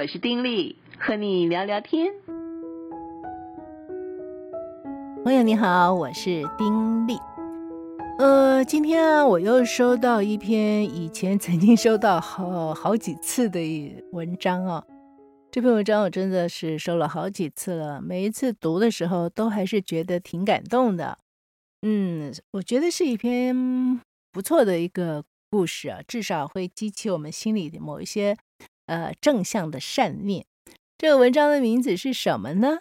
我是丁力，和你聊聊天。朋友你好，我是丁力。呃，今天啊，我又收到一篇以前曾经收到好好几次的文章啊。这篇文章我真的是收了好几次了，每一次读的时候都还是觉得挺感动的。嗯，我觉得是一篇不错的一个故事啊，至少会激起我们心里的某一些。呃，正向的善念。这个文章的名字是什么呢？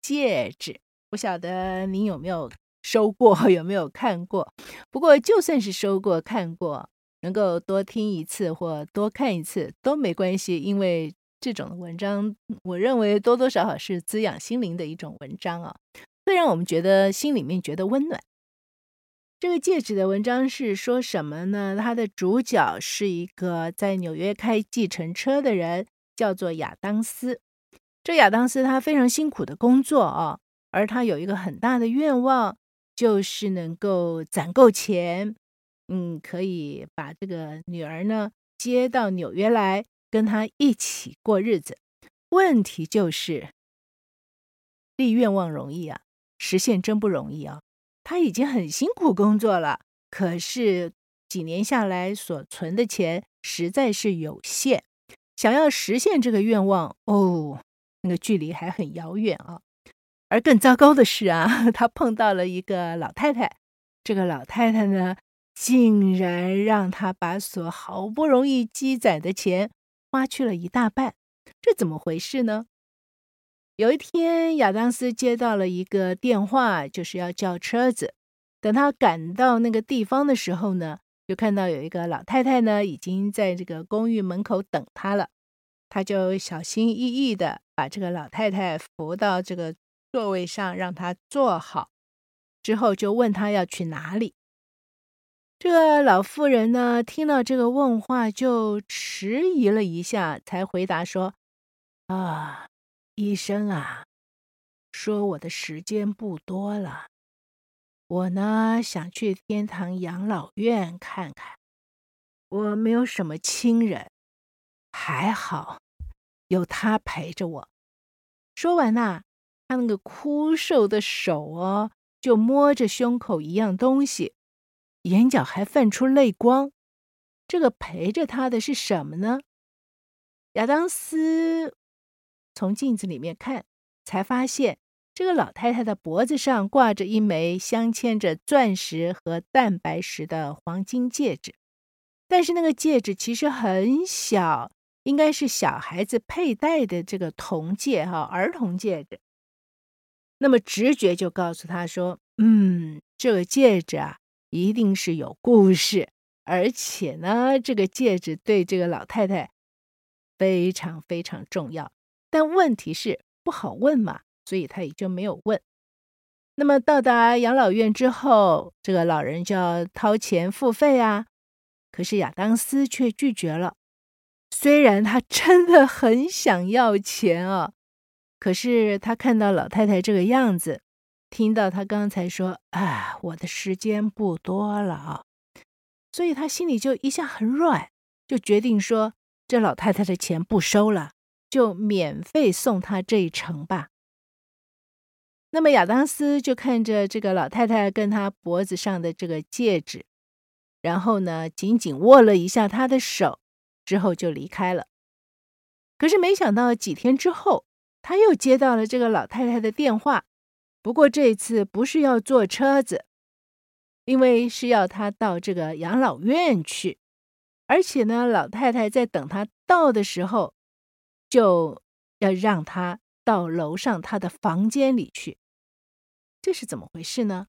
戒指。不晓得您有没有收过，有没有看过？不过就算是收过、看过，能够多听一次或多看一次都没关系，因为这种文章，我认为多多少少是滋养心灵的一种文章啊，会让我们觉得心里面觉得温暖。这个戒指的文章是说什么呢？它的主角是一个在纽约开计程车的人，叫做亚当斯。这亚当斯他非常辛苦的工作啊，而他有一个很大的愿望，就是能够攒够钱，嗯，可以把这个女儿呢接到纽约来，跟他一起过日子。问题就是立愿望容易啊，实现真不容易啊。他已经很辛苦工作了，可是几年下来所存的钱实在是有限，想要实现这个愿望，哦，那个距离还很遥远啊。而更糟糕的是啊，他碰到了一个老太太，这个老太太呢，竟然让他把所好不容易积攒的钱花去了一大半，这怎么回事呢？有一天，亚当斯接到了一个电话，就是要叫车子。等他赶到那个地方的时候呢，就看到有一个老太太呢，已经在这个公寓门口等他了。他就小心翼翼地把这个老太太扶到这个座位上，让她坐好。之后就问她要去哪里。这个老妇人呢，听到这个问话，就迟疑了一下，才回答说：“啊。”医生啊，说我的时间不多了，我呢想去天堂养老院看看，我没有什么亲人，还好有他陪着我。说完呐，他那个枯瘦的手哦，就摸着胸口一样东西，眼角还泛出泪光。这个陪着他的是什么呢？亚当斯。从镜子里面看，才发现这个老太太的脖子上挂着一枚镶嵌着钻石和蛋白石的黄金戒指，但是那个戒指其实很小，应该是小孩子佩戴的这个童戒哈，儿童戒指。那么直觉就告诉他说：“嗯，这个戒指啊，一定是有故事，而且呢，这个戒指对这个老太太非常非常重要。”但问题是不好问嘛，所以他也就没有问。那么到达养老院之后，这个老人就要掏钱付费啊。可是亚当斯却拒绝了。虽然他真的很想要钱啊，可是他看到老太太这个样子，听到他刚才说“啊，我的时间不多了啊”，所以他心里就一下很软，就决定说这老太太的钱不收了。就免费送他这一程吧。那么亚当斯就看着这个老太太跟他脖子上的这个戒指，然后呢，紧紧握了一下她的手，之后就离开了。可是没想到几天之后，他又接到了这个老太太的电话，不过这次不是要坐车子，因为是要他到这个养老院去，而且呢，老太太在等他到的时候。就要让他到楼上他的房间里去，这是怎么回事呢？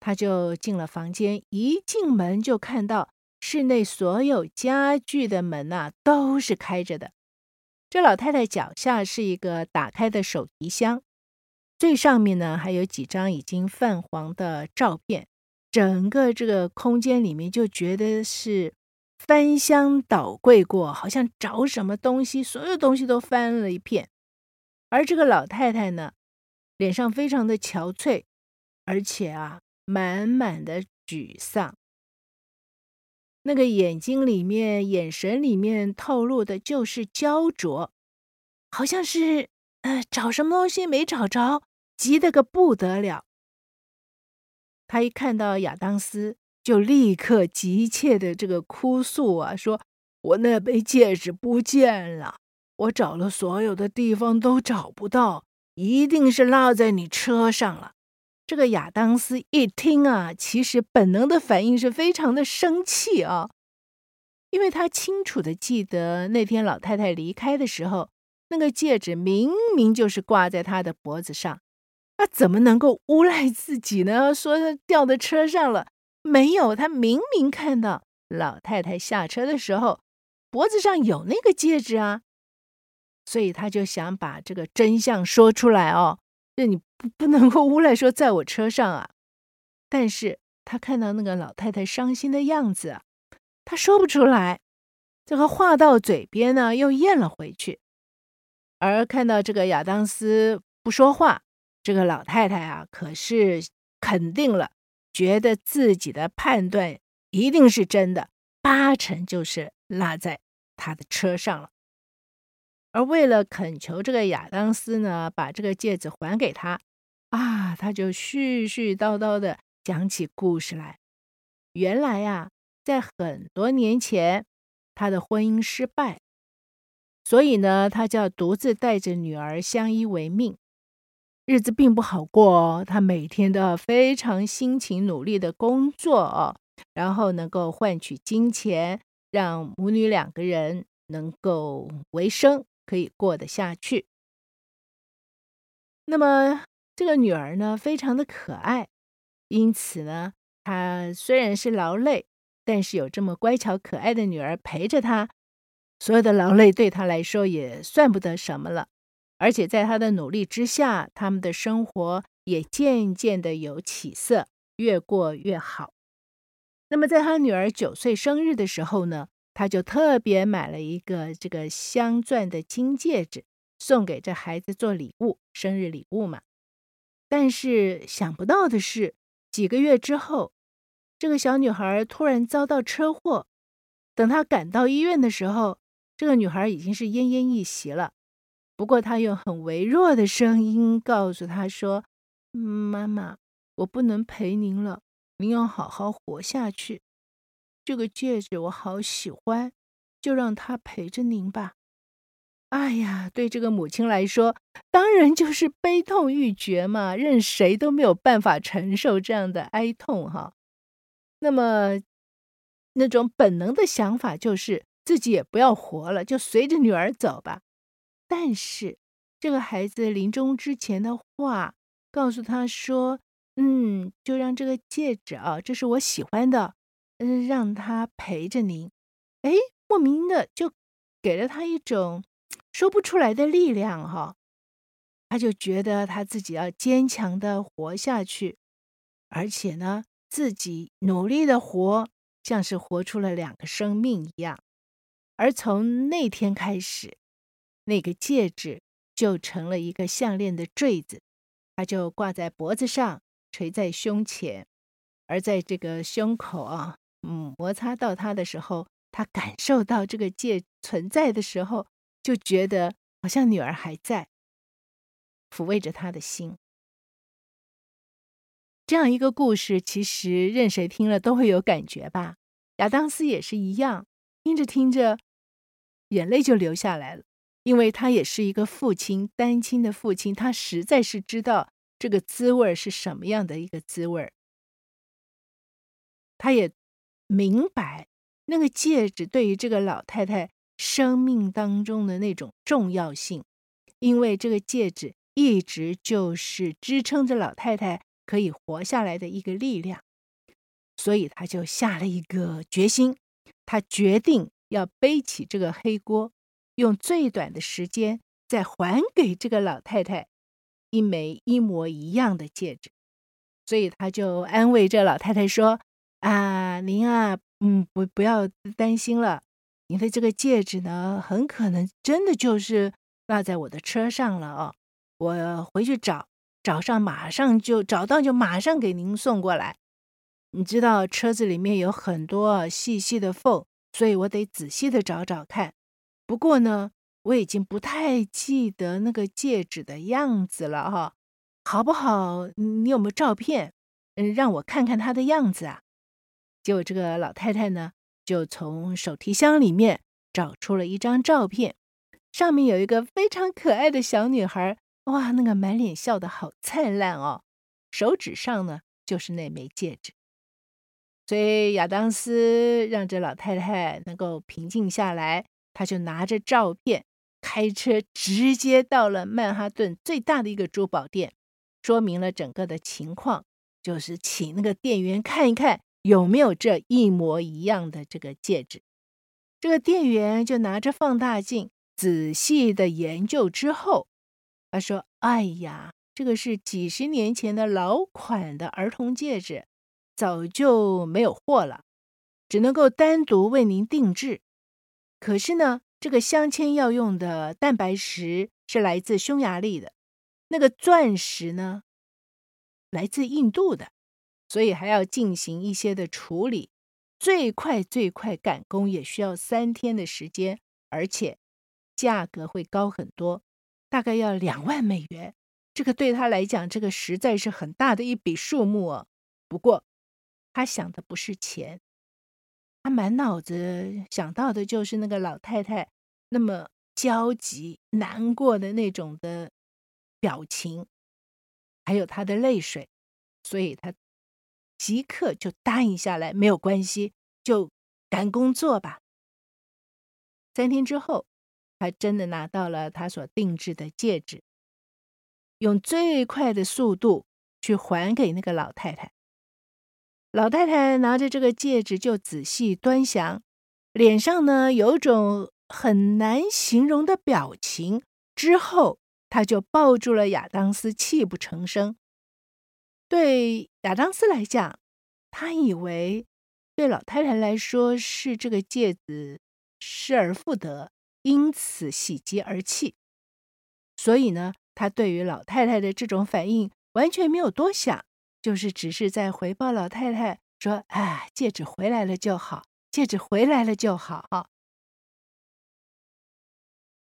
他就进了房间，一进门就看到室内所有家具的门呐都是开着的。这老太太脚下是一个打开的手提箱，最上面呢还有几张已经泛黄的照片。整个这个空间里面就觉得是。翻箱倒柜过，好像找什么东西，所有东西都翻了一遍。而这个老太太呢，脸上非常的憔悴，而且啊，满满的沮丧。那个眼睛里面、眼神里面透露的就是焦灼，好像是呃找什么东西没找着，急得个不得了。他一看到亚当斯，就立刻急切的这个哭诉啊，说：“我那枚戒指不见了，我找了所有的地方都找不到，一定是落在你车上了。”这个亚当斯一听啊，其实本能的反应是非常的生气啊，因为他清楚的记得那天老太太离开的时候，那个戒指明明就是挂在他的脖子上。他怎么能够诬赖自己呢？说他掉在车上了，没有，他明明看到老太太下车的时候，脖子上有那个戒指啊，所以他就想把这个真相说出来哦。这你不不能够诬赖说在我车上啊。但是他看到那个老太太伤心的样子，他说不出来，这个话到嘴边呢又咽了回去，而看到这个亚当斯不说话。这个老太太啊，可是肯定了，觉得自己的判断一定是真的，八成就是落在他的车上了。而为了恳求这个亚当斯呢，把这个戒指还给他，啊，他就絮絮叨叨的讲起故事来。原来呀，在很多年前，他的婚姻失败，所以呢，他就要独自带着女儿相依为命。日子并不好过哦，他每天都要非常辛勤努力的工作哦，然后能够换取金钱，让母女两个人能够维生，可以过得下去。那么这个女儿呢，非常的可爱，因此呢，她虽然是劳累，但是有这么乖巧可爱的女儿陪着她，所有的劳累对她来说也算不得什么了。而且在他的努力之下，他们的生活也渐渐的有起色，越过越好。那么在他女儿九岁生日的时候呢，他就特别买了一个这个镶钻的金戒指，送给这孩子做礼物，生日礼物嘛。但是想不到的是，几个月之后，这个小女孩突然遭到车祸。等她赶到医院的时候，这个女孩已经是奄奄一息了。不过，他用很微弱的声音告诉他说：“妈妈，我不能陪您了，您要好好活下去。这个戒指我好喜欢，就让它陪着您吧。”哎呀，对这个母亲来说，当然就是悲痛欲绝嘛，任谁都没有办法承受这样的哀痛哈。那么，那种本能的想法就是自己也不要活了，就随着女儿走吧。但是，这个孩子临终之前的话，告诉他说：“嗯，就让这个戒指啊，这是我喜欢的，嗯，让他陪着您。”哎，莫名的就给了他一种说不出来的力量哈。他就觉得他自己要坚强的活下去，而且呢，自己努力的活，像是活出了两个生命一样。而从那天开始。那个戒指就成了一个项链的坠子，它就挂在脖子上，垂在胸前，而在这个胸口啊，嗯，摩擦到它的时候，他感受到这个戒存在的时候，就觉得好像女儿还在，抚慰着他的心。这样一个故事，其实任谁听了都会有感觉吧？亚当斯也是一样，听着听着，眼泪就流下来了。因为他也是一个父亲，单亲的父亲，他实在是知道这个滋味是什么样的一个滋味。他也明白那个戒指对于这个老太太生命当中的那种重要性，因为这个戒指一直就是支撑着老太太可以活下来的一个力量，所以他就下了一个决心，他决定要背起这个黑锅。用最短的时间再还给这个老太太一枚一模一样的戒指，所以他就安慰这老太太说：“啊，您啊，嗯，不不要担心了，您的这个戒指呢，很可能真的就是落在我的车上了哦。我回去找，找上马上就找到，就马上给您送过来。你知道车子里面有很多细细的缝，所以我得仔细的找找看。不过呢，我已经不太记得那个戒指的样子了哈，好不好？你有没有照片？嗯，让我看看它的样子啊。结果这个老太太呢，就从手提箱里面找出了一张照片，上面有一个非常可爱的小女孩，哇，那个满脸笑得好灿烂哦，手指上呢就是那枚戒指。所以亚当斯让这老太太能够平静下来，他就拿着照片，开车直接到了曼哈顿最大的一个珠宝店，说明了整个的情况，就是请那个店员看一看有没有这一模一样的这个戒指。这个店员就拿着放大镜仔细的研究之后，他说：“哎呀，这个是几十年前的老款的儿童戒指。”早就没有货了，只能够单独为您定制。可是呢，这个镶嵌要用的蛋白石是来自匈牙利的，那个钻石呢，来自印度的，所以还要进行一些的处理。最快最快赶工也需要三天的时间，而且价格会高很多，大概要两万美元。这个对他来讲，这个实在是很大的一笔数目哦。不过，他想的不是钱，他满脑子想到的就是那个老太太那么焦急、难过的那种的表情，还有她的泪水，所以他即刻就答应下来，没有关系，就赶工作吧。三天之后，他真的拿到了他所定制的戒指，用最快的速度去还给那个老太太。老太太拿着这个戒指就仔细端详，脸上呢有种很难形容的表情。之后，她就抱住了亚当斯，泣不成声。对亚当斯来讲，他以为对老太太来说是这个戒指失而复得，因此喜极而泣。所以呢，他对于老太太的这种反应完全没有多想。就是只是在回报老太太说：“哎，戒指回来了就好，戒指回来了就好。”，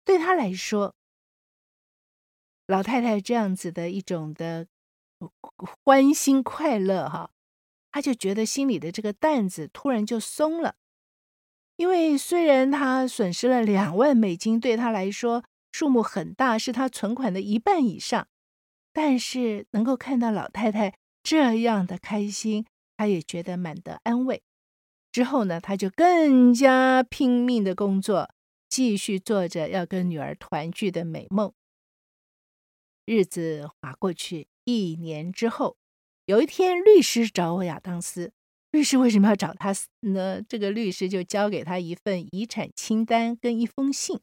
对他来说，老太太这样子的一种的欢欣快乐，哈，他就觉得心里的这个担子突然就松了。因为虽然他损失了两万美金，对他来说数目很大，是他存款的一半以上，但是能够看到老太太。这样的开心，他也觉得满得安慰。之后呢，他就更加拼命的工作，继续做着要跟女儿团聚的美梦。日子划过去，一年之后，有一天，律师找我亚当斯。律师为什么要找他呢？这个律师就交给他一份遗产清单跟一封信。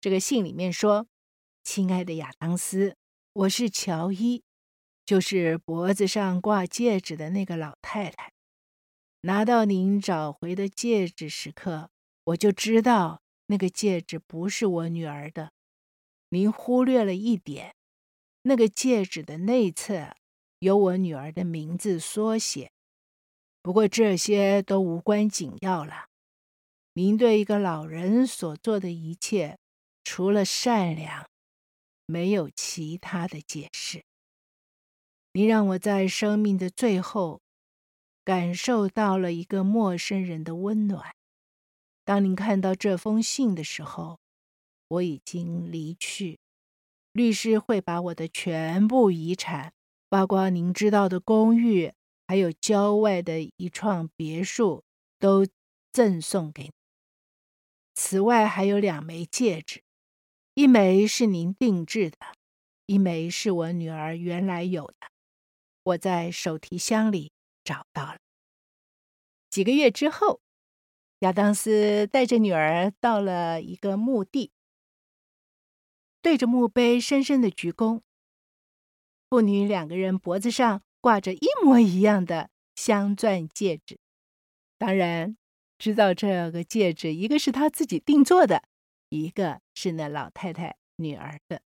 这个信里面说：“亲爱的亚当斯，我是乔伊。”就是脖子上挂戒指的那个老太太，拿到您找回的戒指时刻，我就知道那个戒指不是我女儿的。您忽略了一点，那个戒指的内侧有我女儿的名字缩写。不过这些都无关紧要了。您对一个老人所做的一切，除了善良，没有其他的解释。你让我在生命的最后感受到了一个陌生人的温暖。当您看到这封信的时候，我已经离去。律师会把我的全部遗产，包括您知道的公寓，还有郊外的一幢别墅，都赠送给你。此外，还有两枚戒指，一枚是您定制的，一枚是我女儿原来有的。我在手提箱里找到了。几个月之后，亚当斯带着女儿到了一个墓地，对着墓碑深深的鞠躬。父女两个人脖子上挂着一模一样的镶钻戒指，当然知道这个戒指一个是他自己定做的，一个是那老太太女儿的，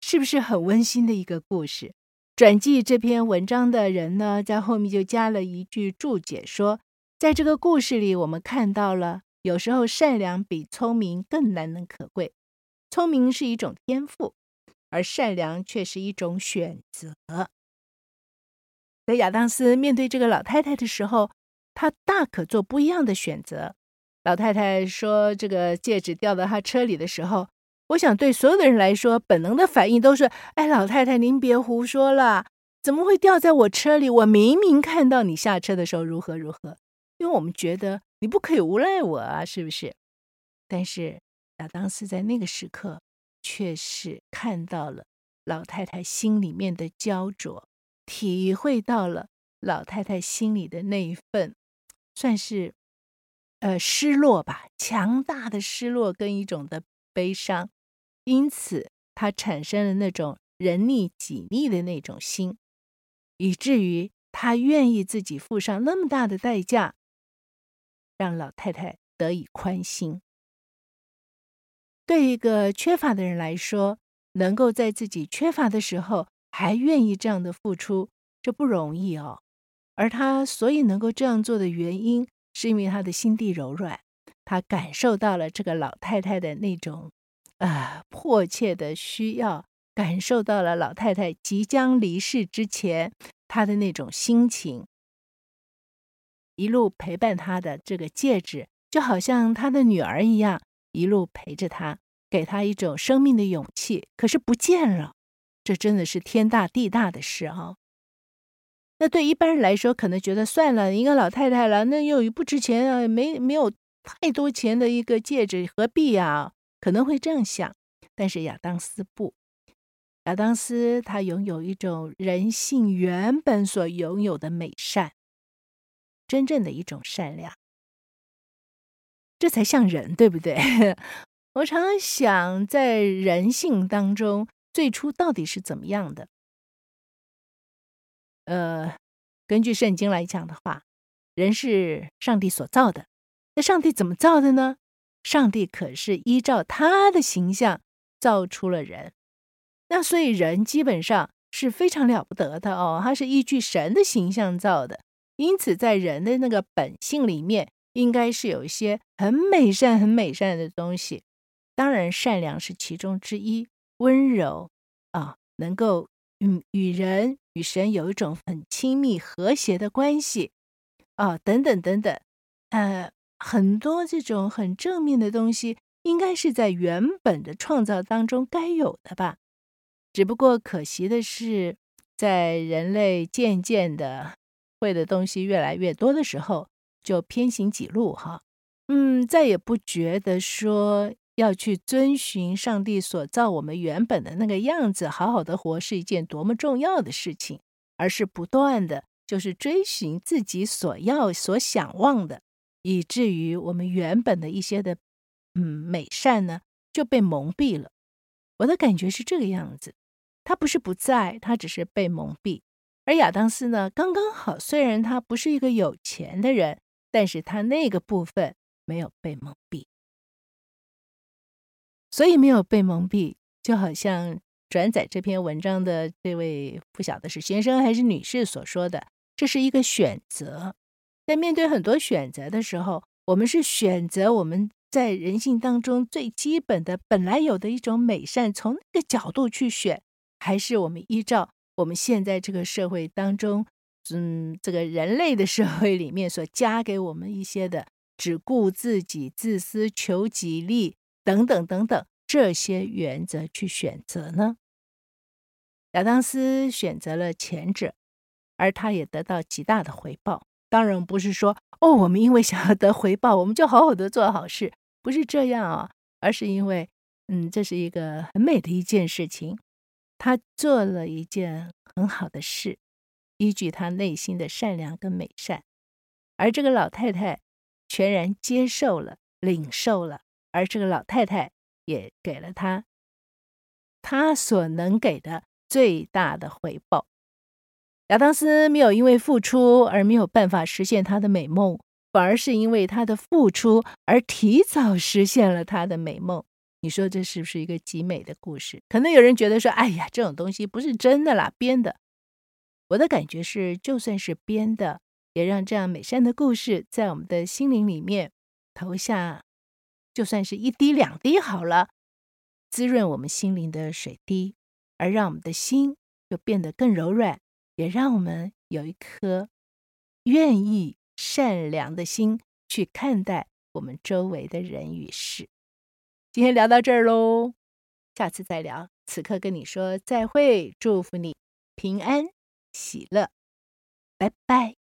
是不是很温馨的一个故事？转记这篇文章的人呢，在后面就加了一句注解说，在这个故事里，我们看到了有时候善良比聪明更难能可贵。聪明是一种天赋，而善良却是一种选择。在亚当斯面对这个老太太的时候，他大可做不一样的选择。老太太说：“这个戒指掉到她车里的时候，我想对所有的人来说，本能的反应都是：哎，老太太，您别胡说了，怎么会掉在我车里？我明明看到你下车的时候如何如何。因为我们觉得你不可以诬赖我啊，是不是？但是亚当斯在那个时刻，却是看到了老太太心里面的焦灼，体会到了老太太心里的那一份。”算是，呃，失落吧，强大的失落跟一种的悲伤，因此他产生了那种人力己力的那种心，以至于他愿意自己付上那么大的代价，让老太太得以宽心。对一个缺乏的人来说，能够在自己缺乏的时候还愿意这样的付出，这不容易哦。而他所以能够这样做的原因，是因为他的心地柔软，他感受到了这个老太太的那种、呃、迫切的需要，感受到了老太太即将离世之前她的那种心情，一路陪伴她的这个戒指，就好像她的女儿一样，一路陪着她，给她一种生命的勇气。可是不见了，这真的是天大地大的事啊、哦！那对一般人来说，可能觉得算了，一个老太太了，那又不值钱啊，没没有太多钱的一个戒指，何必呀？可能会这样想。但是亚当斯不，亚当斯他拥有一种人性原本所拥有的美善，真正的一种善良，这才像人，对不对？我常常想，在人性当中，最初到底是怎么样的？呃，根据圣经来讲的话，人是上帝所造的。那上帝怎么造的呢？上帝可是依照他的形象造出了人。那所以人基本上是非常了不得的哦，他是依据神的形象造的。因此，在人的那个本性里面，应该是有一些很美善、很美善的东西。当然，善良是其中之一，温柔啊，能够。与与人与神有一种很亲密和谐的关系，啊，等等等等，呃，很多这种很正面的东西，应该是在原本的创造当中该有的吧。只不过可惜的是，在人类渐渐的会的东西越来越多的时候，就偏行己路哈，嗯，再也不觉得说。要去遵循上帝所造我们原本的那个样子，好好的活是一件多么重要的事情，而是不断的就是追寻自己所要、所想望的，以至于我们原本的一些的嗯美善呢就被蒙蔽了。我的感觉是这个样子，他不是不在，他只是被蒙蔽。而亚当斯呢，刚刚好，虽然他不是一个有钱的人，但是他那个部分没有被蒙蔽。所以没有被蒙蔽，就好像转载这篇文章的这位不晓得是先生还是女士所说的，这是一个选择。在面对很多选择的时候，我们是选择我们在人性当中最基本的本来有的一种美善，从那个角度去选，还是我们依照我们现在这个社会当中，嗯，这个人类的社会里面所加给我们一些的只顾自己、自私、求己利。等等等等，这些原则去选择呢？亚当斯选择了前者，而他也得到极大的回报。当然不是说哦，我们因为想要得回报，我们就好好的做好事，不是这样啊，而是因为，嗯，这是一个很美的一件事情。他做了一件很好的事，依据他内心的善良跟美善，而这个老太太全然接受了、领受了。而这个老太太也给了他他所能给的最大的回报。亚当斯没有因为付出而没有办法实现他的美梦，反而是因为他的付出而提早实现了他的美梦。你说这是不是一个极美的故事？可能有人觉得说：“哎呀，这种东西不是真的啦，编的。”我的感觉是，就算是编的，也让这样美善的故事在我们的心灵里面投下，就算是一滴两滴好了，滋润我们心灵的水滴，而让我们的心就变得更柔软，也让我们有一颗愿意善良的心去看待我们周围的人与事。今天聊到这儿喽，下次再聊。此刻跟你说再会，祝福你平安喜乐，拜拜。